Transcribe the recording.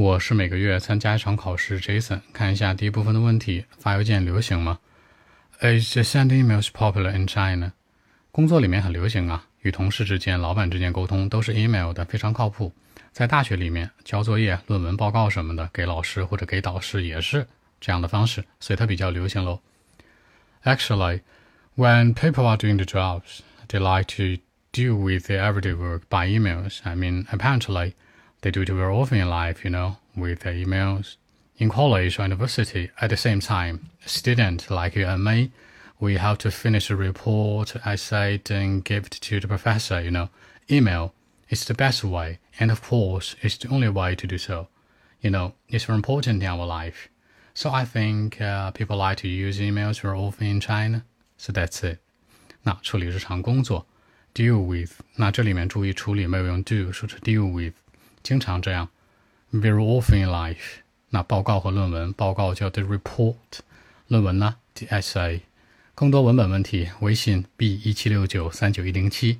我是每个月参加一场考试，Jason。看一下第一部分的问题：发邮件流行吗？Is sending emails popular in China？工作里面很流行啊，与同事之间、老板之间沟通都是 email 的，非常靠谱。在大学里面交作业、论文报告什么的，给老师或者给导师也是这样的方式，所以它比较流行喽。Actually, when people are doing the jobs, they like to deal with their everyday work by emails. I mean, apparently. They do it very often in life, you know, with their emails. In college or university, at the same time, a student like you and me, we have to finish a report, essay, and give it to the professor, you know. Email is the best way, and of course, it's the only way to do so. You know, it's very important in our life. So I think uh, people like to use emails very often in China. So that's it. 那处理日常工作，deal with。那这里面注意处理没有用 do，说是 deal with。 经常这样，very often in life。那报告和论文，报告叫 the report，论文呢 the essay。更多文本问题，微信 b 一七六九三九一零七。